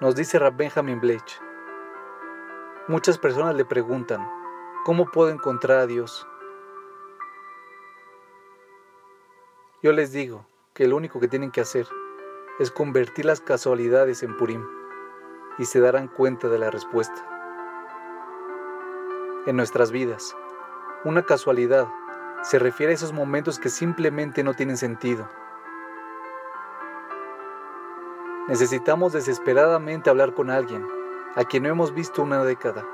Nos dice Rab Benjamin Blech. Muchas personas le preguntan, ¿cómo puedo encontrar a Dios? Yo les digo que lo único que tienen que hacer es convertir las casualidades en Purim y se darán cuenta de la respuesta. En nuestras vidas, una casualidad se refiere a esos momentos que simplemente no tienen sentido. Necesitamos desesperadamente hablar con alguien a quien no hemos visto una década.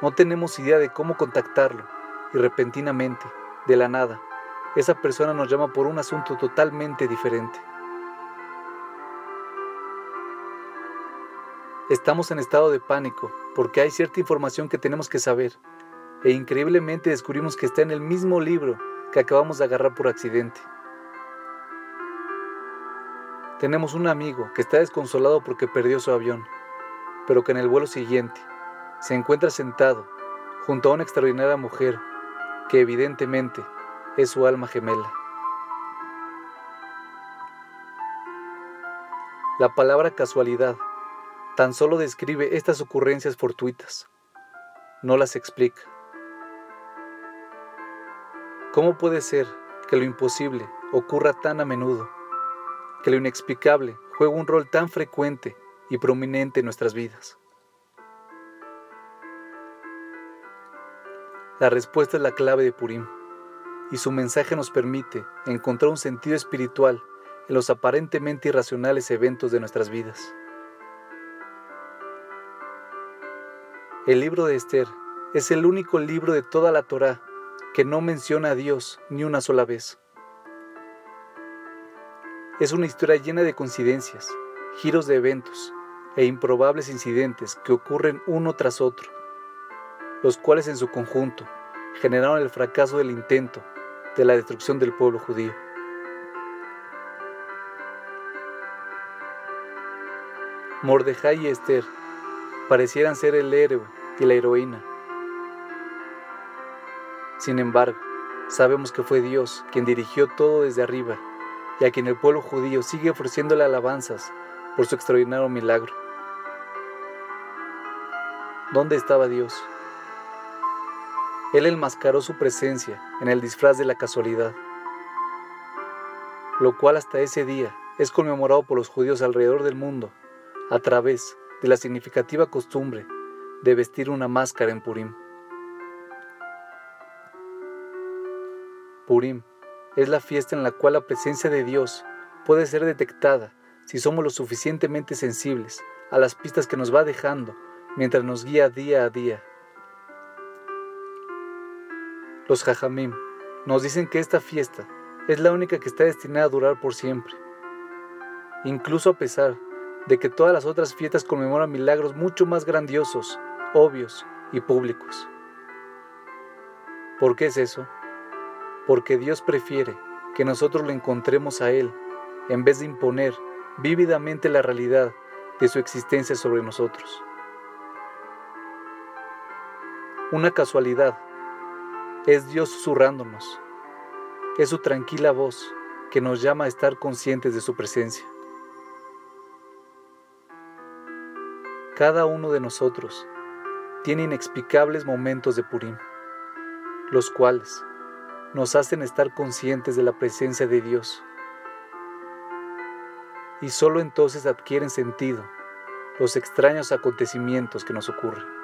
No tenemos idea de cómo contactarlo y repentinamente, de la nada, esa persona nos llama por un asunto totalmente diferente. Estamos en estado de pánico porque hay cierta información que tenemos que saber e increíblemente descubrimos que está en el mismo libro que acabamos de agarrar por accidente. Tenemos un amigo que está desconsolado porque perdió su avión, pero que en el vuelo siguiente se encuentra sentado junto a una extraordinaria mujer que evidentemente es su alma gemela. La palabra casualidad tan solo describe estas ocurrencias fortuitas, no las explica. ¿Cómo puede ser que lo imposible ocurra tan a menudo, que lo inexplicable juega un rol tan frecuente y prominente en nuestras vidas? La respuesta es la clave de Purim, y su mensaje nos permite encontrar un sentido espiritual en los aparentemente irracionales eventos de nuestras vidas. El libro de Esther es el único libro de toda la Torá que no menciona a Dios ni una sola vez. Es una historia llena de coincidencias, giros de eventos e improbables incidentes que ocurren uno tras otro, los cuales en su conjunto generaron el fracaso del intento de la destrucción del pueblo judío. Mordejai y Esther parecieran ser el héroe y la heroína sin embargo, sabemos que fue Dios quien dirigió todo desde arriba y a quien el pueblo judío sigue ofreciéndole alabanzas por su extraordinario milagro. ¿Dónde estaba Dios? Él enmascaró su presencia en el disfraz de la casualidad, lo cual hasta ese día es conmemorado por los judíos alrededor del mundo a través de la significativa costumbre de vestir una máscara en Purim. Purim es la fiesta en la cual la presencia de Dios puede ser detectada si somos lo suficientemente sensibles a las pistas que nos va dejando mientras nos guía día a día. Los Jajamim nos dicen que esta fiesta es la única que está destinada a durar por siempre, incluso a pesar de que todas las otras fiestas conmemoran milagros mucho más grandiosos, obvios y públicos. ¿Por qué es eso? Porque Dios prefiere que nosotros lo encontremos a Él en vez de imponer vívidamente la realidad de su existencia sobre nosotros. Una casualidad es Dios susurrándonos, es su tranquila voz que nos llama a estar conscientes de su presencia. Cada uno de nosotros tiene inexplicables momentos de Purim, los cuales nos hacen estar conscientes de la presencia de Dios. Y solo entonces adquieren sentido los extraños acontecimientos que nos ocurren.